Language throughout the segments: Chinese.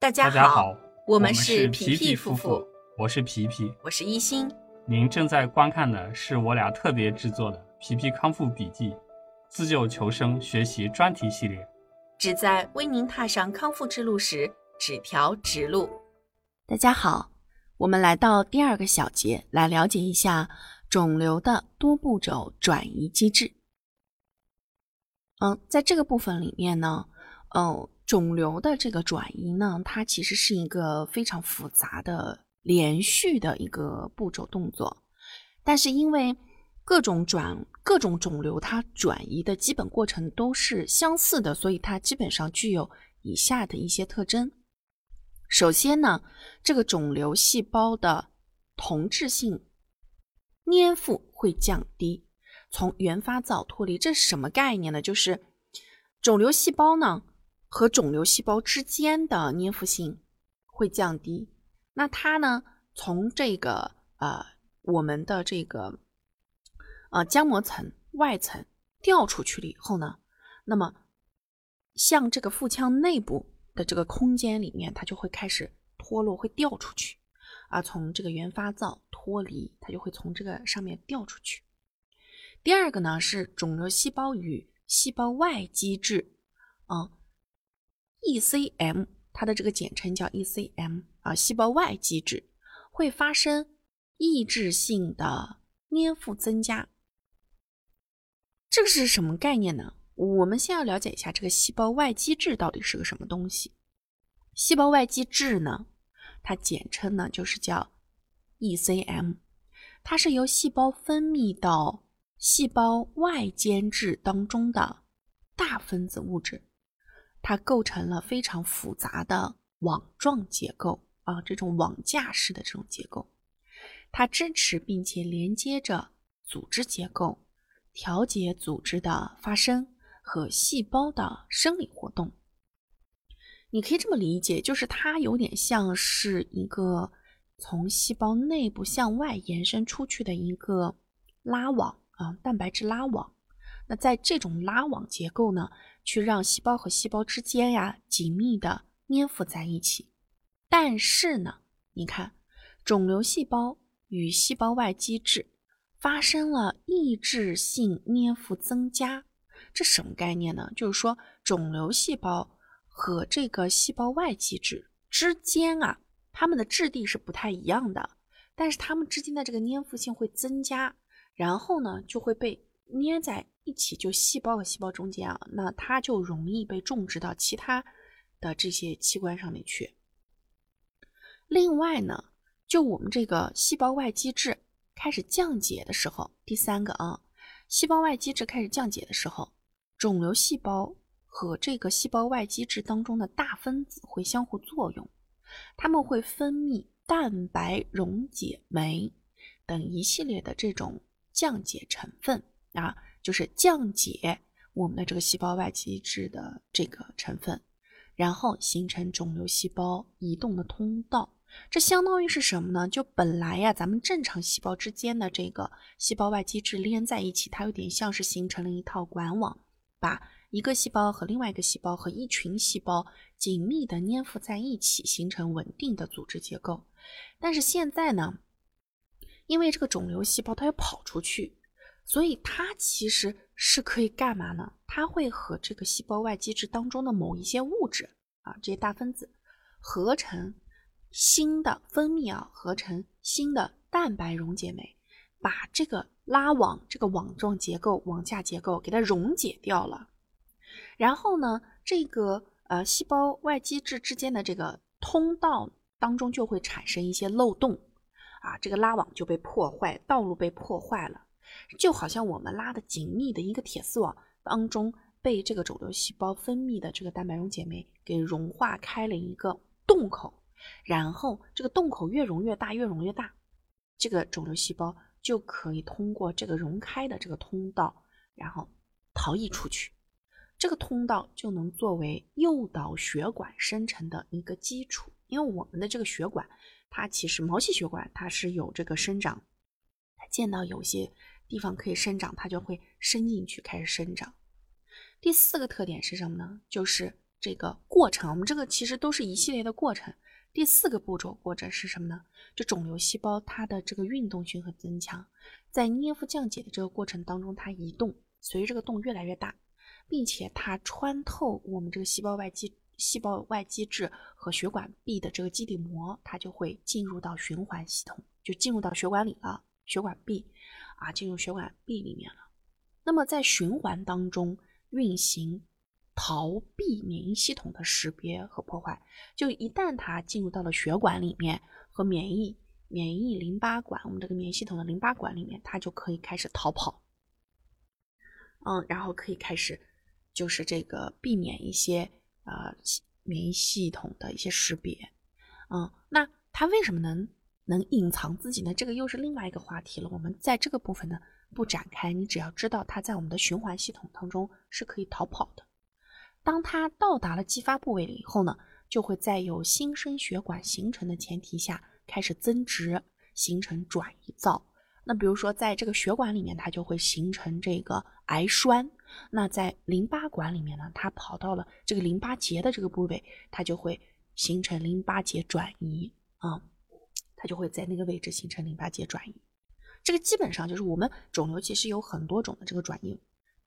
大家好，我们们是皮皮皮夫夫妇，我是皮皮。我是一心。您正在观看的是我俩特别制作的《皮皮康复笔记》自救求生学习专题系列。旨在为您踏上康复之路时指条直路。大家好，我们来到第二个小节，来了解一下肿瘤的多步骤转移机制。嗯，在这个部分里面呢，呃，肿瘤的这个转移呢，它其实是一个非常复杂的连续的一个步骤动作，但是因为各种转各种肿瘤它转移的基本过程都是相似的，所以它基本上具有以下的一些特征。首先呢，这个肿瘤细胞的同质性粘附会降低，从原发灶脱离。这是什么概念呢？就是肿瘤细胞呢和肿瘤细胞之间的粘附性会降低。那它呢从这个呃我们的这个呃浆膜层外层掉出去了以后呢，那么向这个腹腔内部的这个空间里面，它就会开始脱落，会掉出去啊，从这个原发灶脱离，它就会从这个上面掉出去。第二个呢是肿瘤细胞与细胞外基质啊，ECM，它的这个简称叫 ECM 啊，细胞外基质会发生抑制性的粘附增加。这个是什么概念呢？我们先要了解一下这个细胞外基质到底是个什么东西。细胞外基质呢，它简称呢就是叫 ECM，它是由细胞分泌到细胞外间质当中的大分子物质，它构成了非常复杂的网状结构啊，这种网架式的这种结构，它支持并且连接着组织结构，调节组织的发生。和细胞的生理活动，你可以这么理解，就是它有点像是一个从细胞内部向外延伸出去的一个拉网啊，蛋白质拉网。那在这种拉网结构呢，去让细胞和细胞之间呀紧密的粘附在一起。但是呢，你看，肿瘤细胞与细胞外基质发生了抑制性粘附增加。这什么概念呢？就是说，肿瘤细胞和这个细胞外基质之间啊，它们的质地是不太一样的，但是它们之间的这个粘附性会增加，然后呢，就会被粘在一起，就细胞和细胞中间啊，那它就容易被种植到其他的这些器官上面去。另外呢，就我们这个细胞外基质开始降解的时候，第三个啊。细胞外基质开始降解的时候，肿瘤细胞和这个细胞外基质当中的大分子会相互作用，它们会分泌蛋白溶解酶等一系列的这种降解成分啊，就是降解我们的这个细胞外基质的这个成分，然后形成肿瘤细胞移动的通道。这相当于是什么呢？就本来呀，咱们正常细胞之间的这个细胞外基质连在一起，它有点像是形成了一套管网，把一个细胞和另外一个细胞和一群细胞紧密的粘附在一起，形成稳定的组织结构。但是现在呢，因为这个肿瘤细胞它要跑出去，所以它其实是可以干嘛呢？它会和这个细胞外基质当中的某一些物质啊，这些大分子合成。新的分泌啊，合成新的蛋白溶解酶，把这个拉网、这个网状结构、网架结构给它溶解掉了。然后呢，这个呃细胞外基质之间的这个通道当中就会产生一些漏洞啊，这个拉网就被破坏，道路被破坏了，就好像我们拉的紧密的一个铁丝网当中被这个肿瘤细胞分泌的这个蛋白溶解酶给融化开了一个洞口。然后这个洞口越融越大，越融越大，这个肿瘤细胞就可以通过这个融开的这个通道，然后逃逸出去。这个通道就能作为诱导血管生成的一个基础。因为我们的这个血管，它其实毛细血管它是有这个生长，它见到有些地方可以生长，它就会伸进去开始生长。第四个特点是什么呢？就是这个过程，我们这个其实都是一系列的过程。第四个步骤过程是什么呢？就肿瘤细胞它的这个运动性和增强，在粘附降解的这个过程当中，它移动，随着这个洞越来越大，并且它穿透我们这个细胞外基细胞外基质和血管壁的这个基底膜，它就会进入到循环系统，就进入到血管里了，血管壁啊，进入血管壁里面了。那么在循环当中运行。逃避免疫系统的识别和破坏，就一旦它进入到了血管里面和免疫免疫淋巴管，我们这个免疫系统的淋巴管里面，它就可以开始逃跑。嗯，然后可以开始就是这个避免一些呃免疫系统的一些识别。嗯，那它为什么能能隐藏自己呢？这个又是另外一个话题了。我们在这个部分呢不展开，你只要知道它在我们的循环系统当中是可以逃跑的。当它到达了激发部位以后呢，就会在有新生血管形成的前提下开始增殖，形成转移灶。那比如说，在这个血管里面，它就会形成这个癌栓；那在淋巴管里面呢，它跑到了这个淋巴结的这个部位，它就会形成淋巴结转移啊，它就会在那个位置形成淋巴结转移。这个基本上就是我们肿瘤其实有很多种的这个转移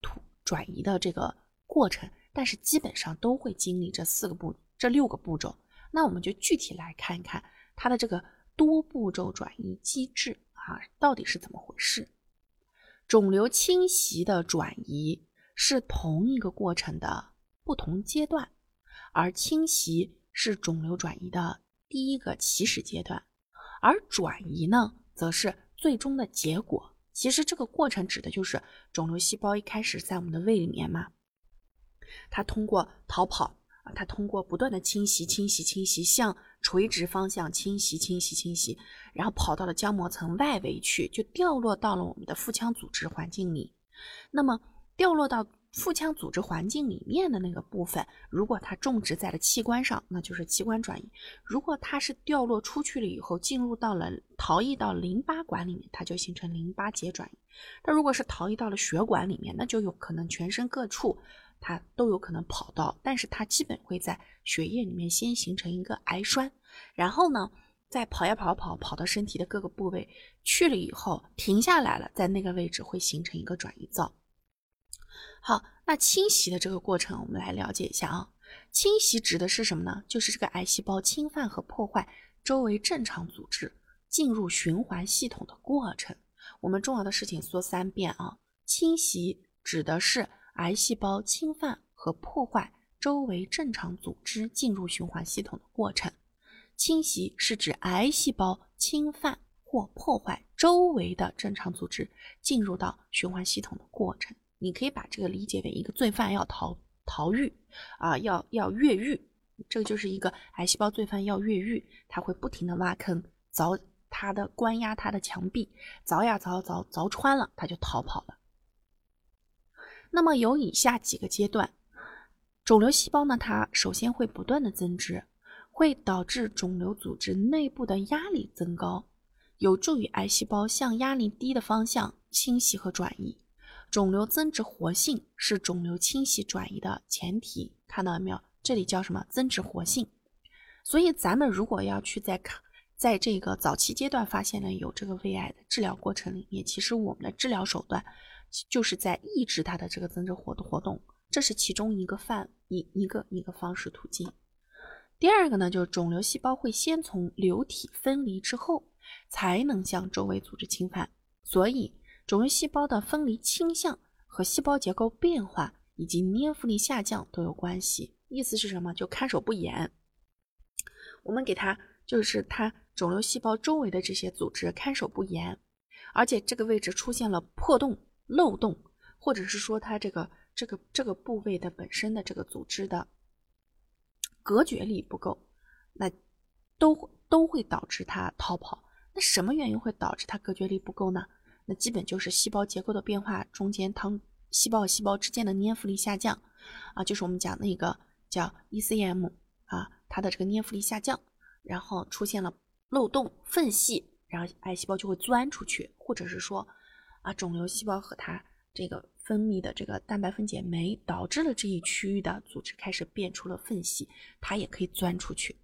突转移的这个过程。但是基本上都会经历这四个步、这六个步骤。那我们就具体来看一看它的这个多步骤转移机制啊，到底是怎么回事？肿瘤侵袭的转移是同一个过程的不同阶段，而侵袭是肿瘤转移的第一个起始阶段，而转移呢，则是最终的结果。其实这个过程指的就是肿瘤细胞一开始在我们的胃里面嘛。它通过逃跑啊，它通过不断的侵袭、侵袭、侵袭，向垂直方向侵袭、侵袭、侵袭，然后跑到了浆膜层外围去，就掉落到了我们的腹腔组织环境里。那么掉落到腹腔组织环境里面的那个部分，如果它种植在了器官上，那就是器官转移；如果它是掉落出去了以后，进入到了逃逸到淋巴管里面，它就形成淋巴结转移。那如果是逃逸到了血管里面，那就有可能全身各处。它都有可能跑到，但是它基本会在血液里面先形成一个癌栓，然后呢，再跑呀跑跑跑到身体的各个部位去了以后停下来了，在那个位置会形成一个转移灶。好，那侵袭的这个过程，我们来了解一下啊。侵袭指的是什么呢？就是这个癌细胞侵犯和破坏周围正常组织进入循环系统的过程。我们重要的事情说三遍啊。侵袭指的是。癌细胞侵犯和破坏周围正常组织进入循环系统的过程，侵袭是指癌细胞侵犯或破坏周围的正常组织进入到循环系统的过程。你可以把这个理解为一个罪犯要逃逃狱啊，要要越狱，这个就是一个癌细胞罪犯要越狱，他会不停的挖坑凿他的关押他的墙壁，凿呀凿凿凿穿了，他就逃跑了。那么有以下几个阶段，肿瘤细胞呢，它首先会不断的增殖，会导致肿瘤组织内部的压力增高，有助于癌细胞向压力低的方向侵袭和转移。肿瘤增殖活性是肿瘤侵袭转移的前提，看到了没有？这里叫什么？增殖活性。所以咱们如果要去在看，在这个早期阶段发现了有这个胃癌的治疗过程里面，其实我们的治疗手段。就是在抑制它的这个增殖活的活动，这是其中一个范一一个一个方式途径。第二个呢，就是肿瘤细胞会先从瘤体分离之后，才能向周围组织侵犯。所以，肿瘤细胞的分离倾向和细胞结构变化以及粘附力下降都有关系。意思是什么？就看守不严。我们给它就是它肿瘤细胞周围的这些组织看守不严，而且这个位置出现了破洞。漏洞，或者是说它这个这个这个部位的本身的这个组织的隔绝力不够，那都都会导致它逃跑。那什么原因会导致它隔绝力不够呢？那基本就是细胞结构的变化中间，汤细胞细胞之间的粘附力下降啊，就是我们讲那个叫 ECM 啊，它的这个粘附力下降，然后出现了漏洞缝隙，然后癌细胞就会钻出去，或者是说。啊，肿瘤细胞和它这个分泌的这个蛋白分解酶，导致了这一区域的组织开始变出了缝隙，它也可以钻出去。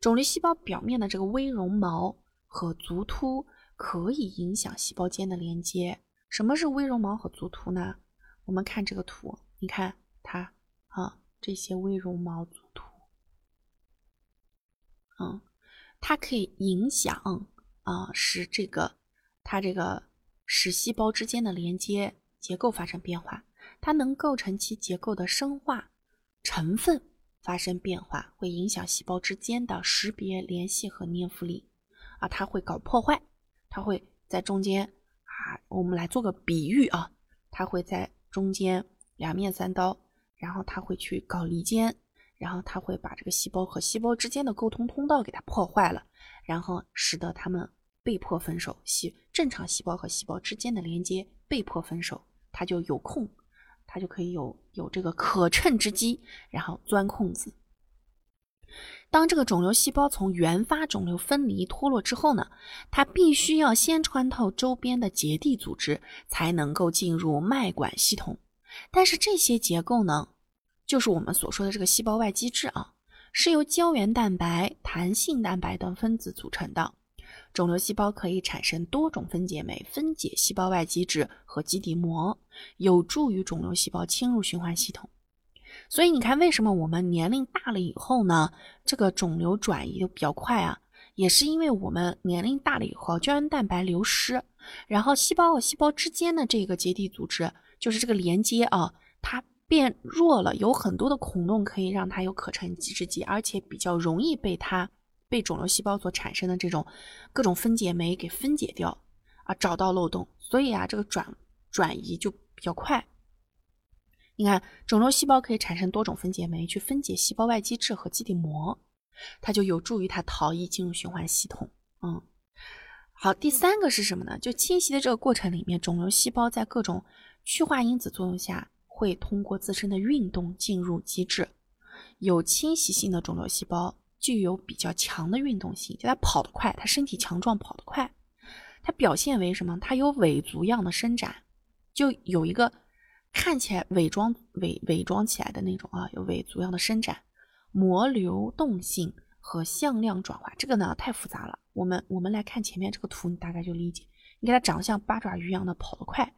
肿瘤细胞表面的这个微绒毛和足突可以影响细胞间的连接。什么是微绒毛和足突呢？我们看这个图，你看它啊，这些微绒毛、足突，嗯，它可以影响啊，使这个它这个使细胞之间的连接结构发生变化，它能构成其结构的生化成分。发生变化会影响细胞之间的识别、联系和粘附力啊，它会搞破坏，它会在中间啊，我们来做个比喻啊，它会在中间两面三刀，然后它会去搞离间，然后它会把这个细胞和细胞之间的沟通通道给它破坏了，然后使得它们被迫分手，细正常细胞和细胞之间的连接被迫分手，它就有空。它就可以有有这个可乘之机，然后钻空子。当这个肿瘤细胞从原发肿瘤分离脱落之后呢，它必须要先穿透周边的结缔组织，才能够进入脉管系统。但是这些结构呢，就是我们所说的这个细胞外基质啊，是由胶原蛋白、弹性蛋白等分子组成的。肿瘤细胞可以产生多种分解酶，分解细胞外基质和基底膜，有助于肿瘤细胞侵入循环系统。所以你看，为什么我们年龄大了以后呢，这个肿瘤转移的比较快啊？也是因为我们年龄大了以后，胶原蛋白流失，然后细胞和细胞之间的这个结缔组织，就是这个连接啊，它变弱了，有很多的孔洞可以让它有可乘之机，而且比较容易被它。被肿瘤细胞所产生的这种各种分解酶给分解掉啊，找到漏洞，所以啊，这个转转移就比较快。你看，肿瘤细胞可以产生多种分解酶去分解细胞外基质和基底膜，它就有助于它逃逸进入循环系统。嗯，好，第三个是什么呢？就侵袭的这个过程里面，肿瘤细胞在各种趋化因子作用下，会通过自身的运动进入机制。有侵袭性的肿瘤细胞。具有比较强的运动性，就它跑得快，它身体强壮，跑得快。它表现为什么？它有伪足样的伸展，就有一个看起来伪装、伪伪装起来的那种啊，有伪足样的伸展，膜流动性和向量转化。这个呢太复杂了，我们我们来看前面这个图，你大概就理解。你看它长得像八爪鱼一样的跑得快，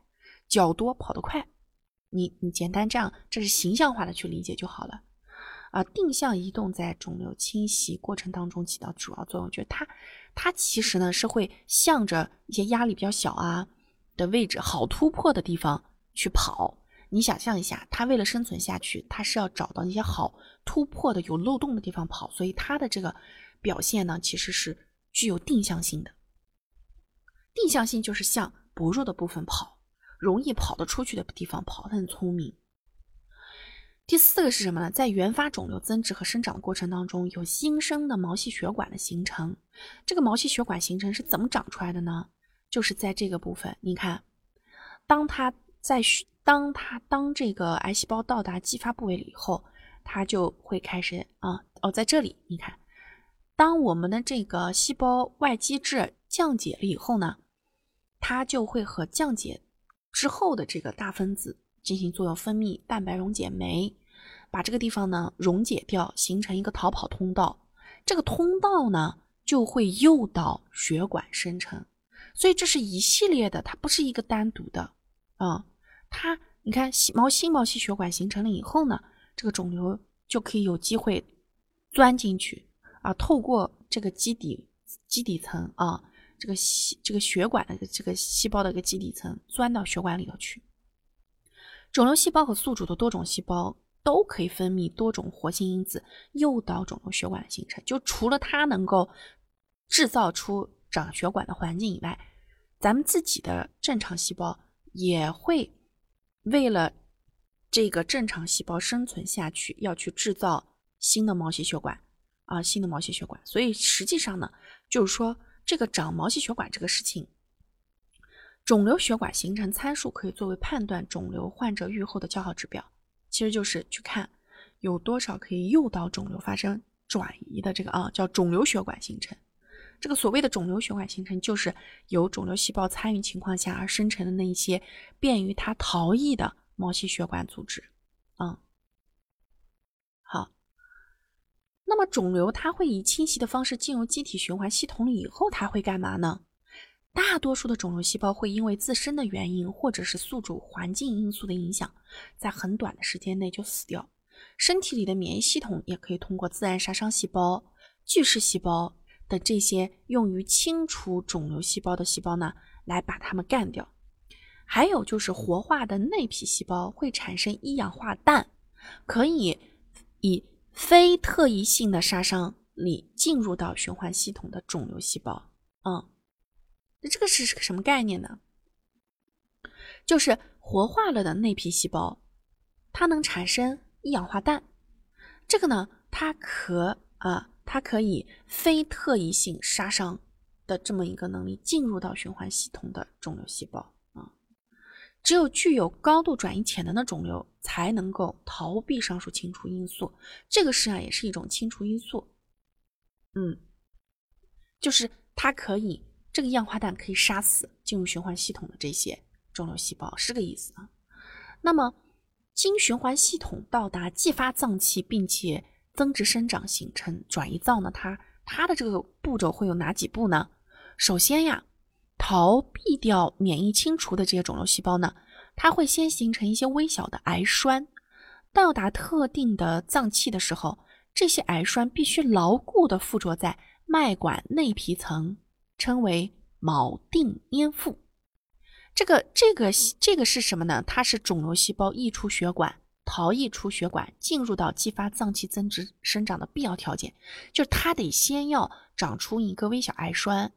脚多，跑得快。你你简单这样，这是形象化的去理解就好了。啊，定向移动在肿瘤侵袭过程当中起到主要作用，就是它，它其实呢是会向着一些压力比较小啊的位置、好突破的地方去跑。你想象一下，它为了生存下去，它是要找到那些好突破的、有漏洞的地方跑，所以它的这个表现呢，其实是具有定向性的。定向性就是向薄弱的部分跑，容易跑得出去的地方跑，它很聪明。第四个是什么呢？在原发肿瘤增殖和生长的过程当中，有新生的毛细血管的形成。这个毛细血管形成是怎么长出来的呢？就是在这个部分，你看，当它在当它当这个癌细胞到达继发部位了以后，它就会开始啊哦，在这里，你看，当我们的这个细胞外基质降解了以后呢，它就会和降解之后的这个大分子。进行作用，分泌蛋白溶解酶，把这个地方呢溶解掉，形成一个逃跑通道。这个通道呢就会诱导血管生成，所以这是一系列的，它不是一个单独的啊。它你看细，毛细毛细血管形成了以后呢，这个肿瘤就可以有机会钻进去啊，透过这个基底基底层啊，这个细这个血管的这个细胞的一个基底层钻到血管里头去。肿瘤细胞和宿主的多种细胞都可以分泌多种活性因子，诱导肿瘤血管的形成。就除了它能够制造出长血管的环境以外，咱们自己的正常细胞也会为了这个正常细胞生存下去，要去制造新的毛细血管啊，新的毛细血管。所以实际上呢，就是说这个长毛细血管这个事情。肿瘤血管形成参数可以作为判断肿瘤患者预后的较好指标，其实就是去看有多少可以诱导肿瘤发生转移的这个啊，叫肿瘤血管形成。这个所谓的肿瘤血管形成，就是由肿瘤细胞参与情况下而生成的那一些便于它逃逸的毛细血管组织。嗯，好。那么肿瘤它会以侵袭的方式进入机体循环系统以后，它会干嘛呢？大多数的肿瘤细胞会因为自身的原因，或者是宿主环境因素的影响，在很短的时间内就死掉。身体里的免疫系统也可以通过自然杀伤细胞、巨噬细胞的这些用于清除肿瘤细胞的细胞呢，来把它们干掉。还有就是活化的内皮细胞会产生一氧化氮，可以以非特异性的杀伤力进入到循环系统的肿瘤细胞。嗯。那这个是个什么概念呢？就是活化了的内皮细胞，它能产生一氧化氮。这个呢，它可啊，它可以非特异性杀伤的这么一个能力进入到循环系统的肿瘤细胞啊。只有具有高度转移潜能的肿瘤才能够逃避上述清除因素。这个实际上也是一种清除因素。嗯，就是它可以。这个一氧化氮可以杀死进入循环系统的这些肿瘤细胞，是个意思啊。那么，经循环系统到达继发脏器，并且增殖生长形成转移灶呢？它它的这个步骤会有哪几步呢？首先呀，逃避掉免疫清除的这些肿瘤细胞呢，它会先形成一些微小的癌栓，到达特定的脏器的时候，这些癌栓必须牢固的附着在脉管内皮层。称为锚定粘附，这个这个这个是什么呢？它是肿瘤细胞溢出血管、逃逸出血管、进入到激发脏器增殖生长的必要条件。就是它得先要长出一个微小癌栓，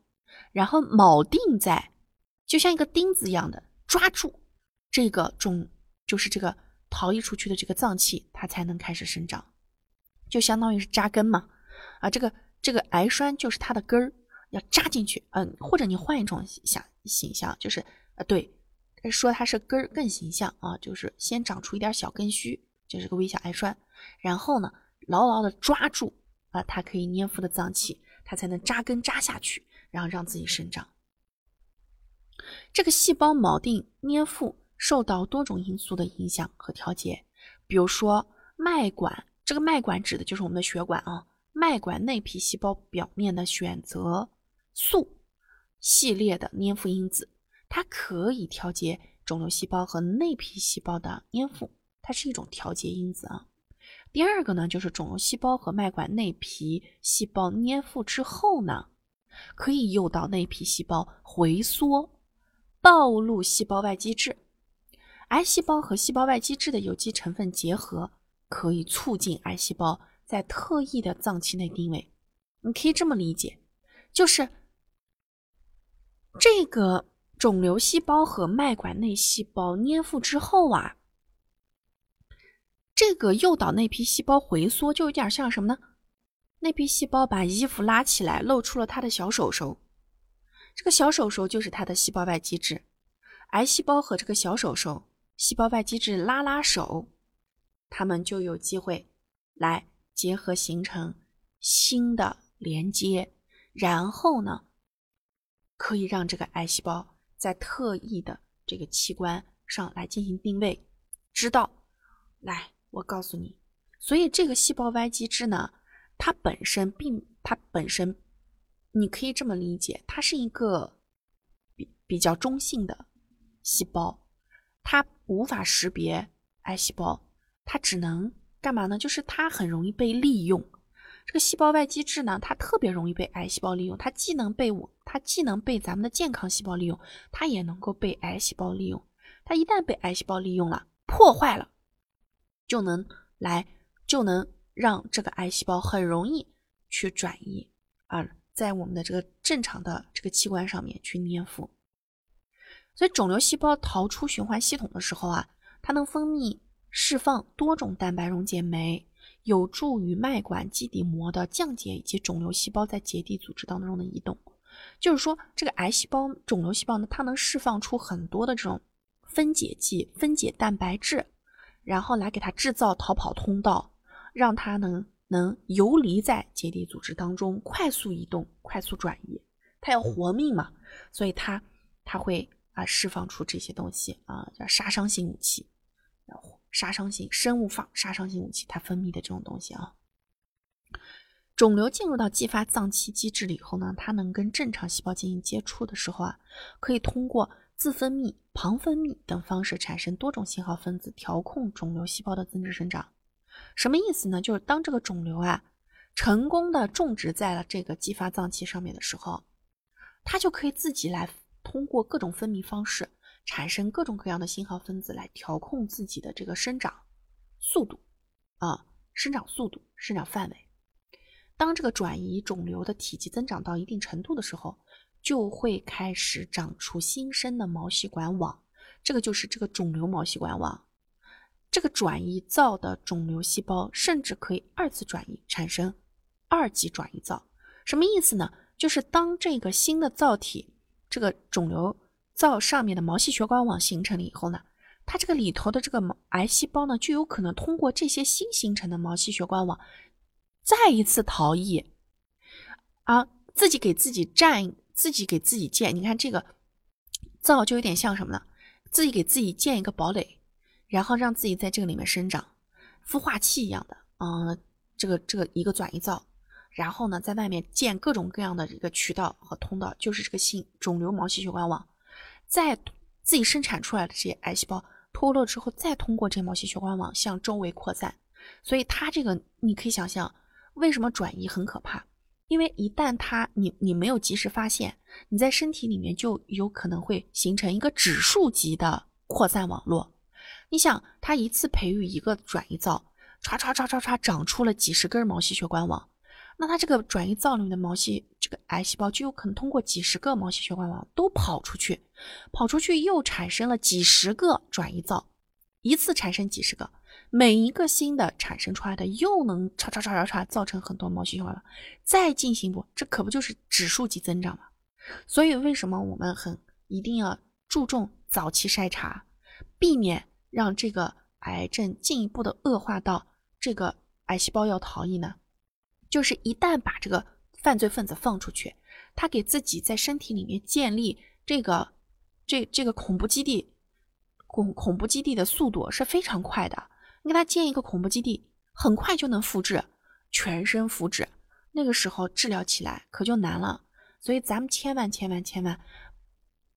然后铆定在，就像一个钉子一样的抓住这个肿，就是这个逃逸出去的这个脏器，它才能开始生长，就相当于是扎根嘛。啊，这个这个癌栓就是它的根儿。要扎进去，嗯，或者你换一种想形象，就是呃，对，说它是根儿更形象啊，就是先长出一点小根须，就是个微小癌栓，然后呢，牢牢的抓住啊，它可以粘附的脏器，它才能扎根扎下去，然后让自己生长。这个细胞锚定粘附受到多种因素的影响和调节，比如说脉管，这个脉管指的就是我们的血管啊，脉管内皮细胞表面的选择。素系列的粘附因子，它可以调节肿瘤细胞和内皮细胞的粘附，它是一种调节因子啊。第二个呢，就是肿瘤细胞和脉管内皮细胞粘附之后呢，可以诱导内皮细胞回缩，暴露细胞外基质。癌细胞和细胞外基质的有机成分结合，可以促进癌细胞在特异的脏器内定位。你可以这么理解，就是。这个肿瘤细胞和脉管内细胞粘附之后啊，这个诱导内皮细胞回缩，就有点像什么呢？内皮细胞把衣服拉起来，露出了它的小手手，这个小手手就是它的细胞外基质。癌细胞和这个小手手细胞外基质拉拉手，它们就有机会来结合形成新的连接，然后呢？可以让这个癌细胞在特异的这个器官上来进行定位，知道，来，我告诉你，所以这个细胞外基质呢，它本身并它本身，你可以这么理解，它是一个比比较中性的细胞，它无法识别癌细胞，它只能干嘛呢？就是它很容易被利用。这个细胞外基质呢，它特别容易被癌细胞利用。它既能被我，它既能被咱们的健康细胞利用，它也能够被癌细胞利用。它一旦被癌细胞利用了，破坏了，就能来，就能让这个癌细胞很容易去转移啊，在我们的这个正常的这个器官上面去粘附。所以，肿瘤细胞逃出循环系统的时候啊，它能分泌释放多种蛋白溶解酶。有助于脉管基底膜的降解以及肿瘤细胞在结缔组织当中的移动。就是说，这个癌细胞、肿瘤细胞呢，它能释放出很多的这种分解剂、分解蛋白质，然后来给它制造逃跑通道，让它能能游离在结缔组织当中，快速移动、快速转移。它要活命嘛，所以它它会啊释放出这些东西啊，叫杀伤性武器，然后杀伤性生物放杀伤性武器，它分泌的这种东西啊。肿瘤进入到继发脏器机制里以后呢，它能跟正常细胞进行接触的时候啊，可以通过自分泌、旁分泌等方式产生多种信号分子，调控肿瘤细胞的增殖生长。什么意思呢？就是当这个肿瘤啊成功的种植在了这个继发脏器上面的时候，它就可以自己来通过各种分泌方式产生各种各样的信号分子来调控自己的这个生长速度啊，生长速度、生长范围。当这个转移肿瘤的体积增长到一定程度的时候，就会开始长出新生的毛细管网，这个就是这个肿瘤毛细管网。这个转移灶的肿瘤细胞甚至可以二次转移，产生二级转移灶。什么意思呢？就是当这个新的灶体，这个肿瘤灶上面的毛细血管网形成了以后呢，它这个里头的这个癌细胞呢，就有可能通过这些新形成的毛细血管网。再一次逃逸啊！自己给自己占，自己给自己建。你看这个灶就有点像什么呢？自己给自己建一个堡垒，然后让自己在这个里面生长，孵化器一样的。嗯，这个这个一个转移灶，然后呢，在外面建各种各样的一个渠道和通道，就是这个性肿瘤毛细血管网。再自己生产出来的这些癌细胞脱落之后，再通过这毛细血管网向周围扩散。所以它这个你可以想象。为什么转移很可怕？因为一旦它你你没有及时发现，你在身体里面就有可能会形成一个指数级的扩散网络。你想，它一次培育一个转移灶，唰唰唰唰唰长出了几十根毛细血管网，那它这个转移灶里面的毛细这个癌细胞就有可能通过几十个毛细血管网都跑出去，跑出去又产生了几十个转移灶，一次产生几十个。每一个新的产生出来的，又能唰唰唰唰唰造成很多毛细血管了，再进行不，这可不就是指数级增长吗？所以为什么我们很一定要注重早期筛查，避免让这个癌症进一步的恶化到这个癌细胞要逃逸呢？就是一旦把这个犯罪分子放出去，他给自己在身体里面建立这个这这个恐怖基地，恐恐怖基地的速度是非常快的。你给他建一个恐怖基地，很快就能复制，全身复制。那个时候治疗起来可就难了。所以咱们千万千万千万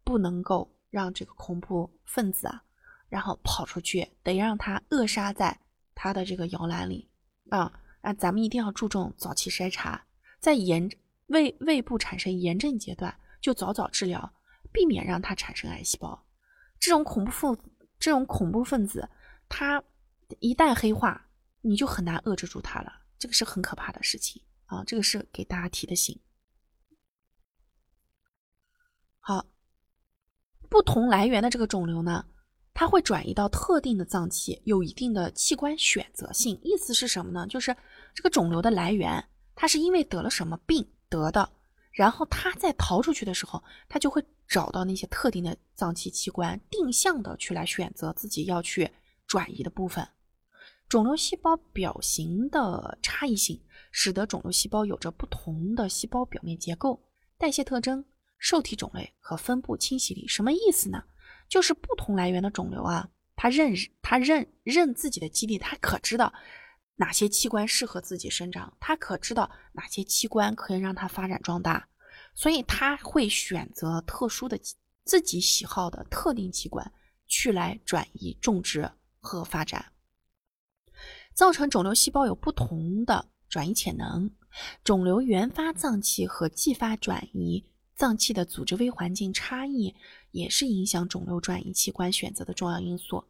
不能够让这个恐怖分子啊，然后跑出去，得让他扼杀在他的这个摇篮里啊！啊，咱们一定要注重早期筛查，在炎胃胃部产生炎症阶段就早早治疗，避免让它产生癌细胞。这种恐怖分这种恐怖分子，他。一旦黑化，你就很难遏制住它了，这个是很可怕的事情啊！这个是给大家提的醒。好，不同来源的这个肿瘤呢，它会转移到特定的脏器，有一定的器官选择性。意思是什么呢？就是这个肿瘤的来源，它是因为得了什么病得的，然后它在逃出去的时候，它就会找到那些特定的脏器器官，定向的去来选择自己要去转移的部分。肿瘤细胞表型的差异性，使得肿瘤细胞有着不同的细胞表面结构、代谢特征、受体种类和分布侵袭力。什么意思呢？就是不同来源的肿瘤啊，它认它认认自己的基地，它可知道哪些器官适合自己生长，它可知道哪些器官可以让它发展壮大，所以它会选择特殊的自己喜好的特定器官去来转移、种植和发展。造成肿瘤细胞有不同的转移潜能，肿瘤原发脏器和继发转移脏器的组织微环境差异，也是影响肿瘤转移器官选择的重要因素。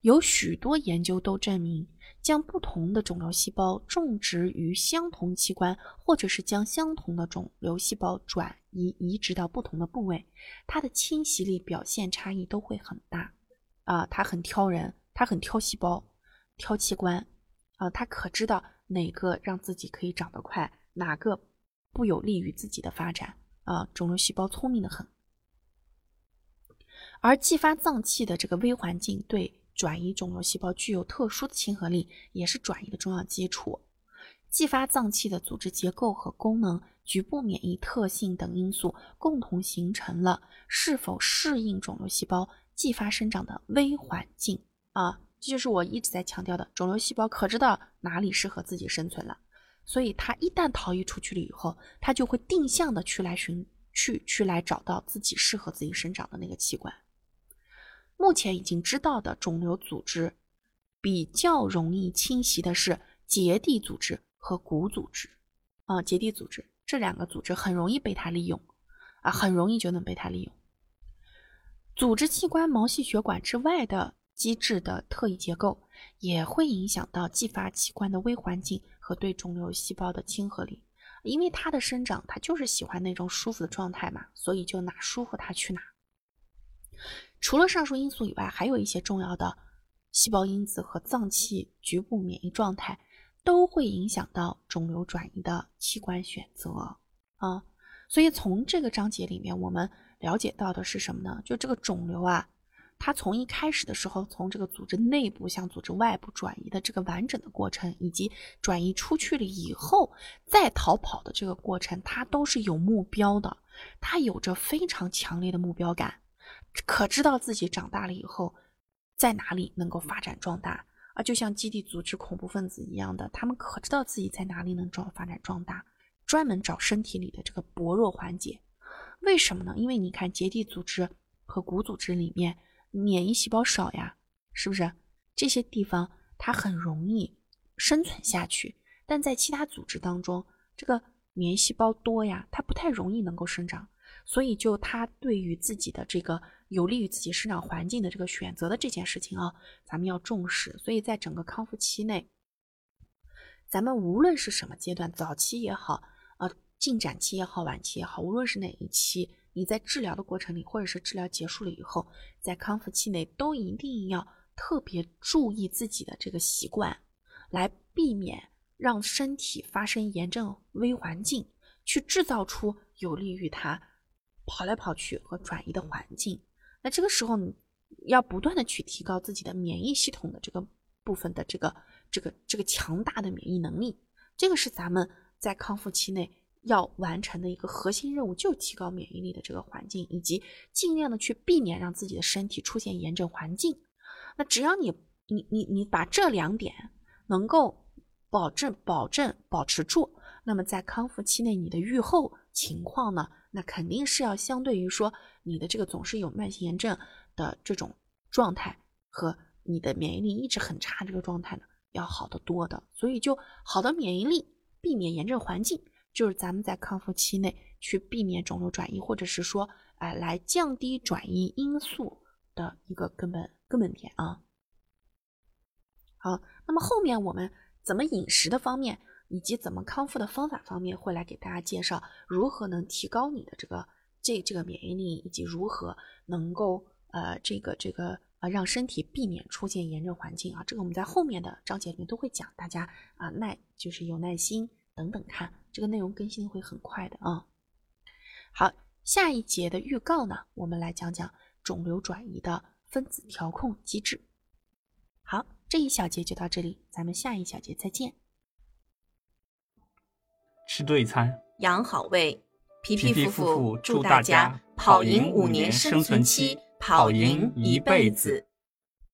有许多研究都证明，将不同的肿瘤细胞种植于相同器官，或者是将相同的肿瘤细胞转移移植到不同的部位，它的侵袭力表现差异都会很大。啊，它很挑人，它很挑细胞。挑器官，啊，它可知道哪个让自己可以长得快，哪个不有利于自己的发展啊？肿瘤细胞聪明的很，而继发脏器的这个微环境对转移肿瘤细胞具有特殊的亲和力，也是转移的重要基础。继发脏器的组织结构和功能、局部免疫特性等因素，共同形成了是否适应肿瘤细胞继发生长的微环境啊。这就是我一直在强调的，肿瘤细胞可知道哪里适合自己生存了，所以它一旦逃逸出去了以后，它就会定向的去来寻去去来找到自己适合自己生长的那个器官。目前已经知道的肿瘤组织比较容易侵袭的是结缔组织和骨组织啊，结缔组织这两个组织很容易被它利用啊，很容易就能被它利用。组织器官毛细血管之外的。机制的特异结构也会影响到继发器官的微环境和对肿瘤细胞的亲和力，因为它的生长，它就是喜欢那种舒服的状态嘛，所以就哪舒服它去哪。除了上述因素以外，还有一些重要的细胞因子和脏器局部免疫状态都会影响到肿瘤转移的器官选择啊。所以从这个章节里面，我们了解到的是什么呢？就这个肿瘤啊。它从一开始的时候，从这个组织内部向组织外部转移的这个完整的过程，以及转移出去了以后再逃跑的这个过程，它都是有目标的，它有着非常强烈的目标感，可知道自己长大了以后在哪里能够发展壮大啊，就像基地组织恐怖分子一样的，他们可知道自己在哪里能壮发展壮大，专门找身体里的这个薄弱环节。为什么呢？因为你看结缔组织和骨组织里面。免疫细胞少呀，是不是？这些地方它很容易生存下去，但在其他组织当中，这个免疫细胞多呀，它不太容易能够生长，所以就它对于自己的这个有利于自己生长环境的这个选择的这件事情啊，咱们要重视。所以在整个康复期内，咱们无论是什么阶段，早期也好，呃，进展期也好，晚期也好，无论是哪一期。你在治疗的过程里，或者是治疗结束了以后，在康复期内，都一定要特别注意自己的这个习惯，来避免让身体发生炎症微环境，去制造出有利于它跑来跑去和转移的环境。那这个时候，你要不断的去提高自己的免疫系统的这个部分的这个这个这个强大的免疫能力，这个是咱们在康复期内。要完成的一个核心任务，就提高免疫力的这个环境，以及尽量的去避免让自己的身体出现炎症环境。那只要你你你你把这两点能够保证保证保持住，那么在康复期内你的愈后情况呢，那肯定是要相对于说你的这个总是有慢性炎症的这种状态和你的免疫力一直很差这个状态呢，要好得多的。所以就好的免疫力，避免炎症环境。就是咱们在康复期内去避免肿瘤转移，或者是说，哎，来降低转移因素的一个根本根本点啊。好，那么后面我们怎么饮食的方面，以及怎么康复的方法方面，会来给大家介绍如何能提高你的这个这这个免疫力，以及如何能够呃这个这个呃让身体避免出现炎症环境啊。这个我们在后面的章节里面都会讲，大家啊耐就是有耐心。等等看，这个内容更新会很快的啊。好，下一节的预告呢，我们来讲讲肿瘤转移的分子调控机制。好，这一小节就到这里，咱们下一小节再见。吃对餐，养好胃，皮皮夫妇祝大家跑赢五年生存期，跑赢一辈子。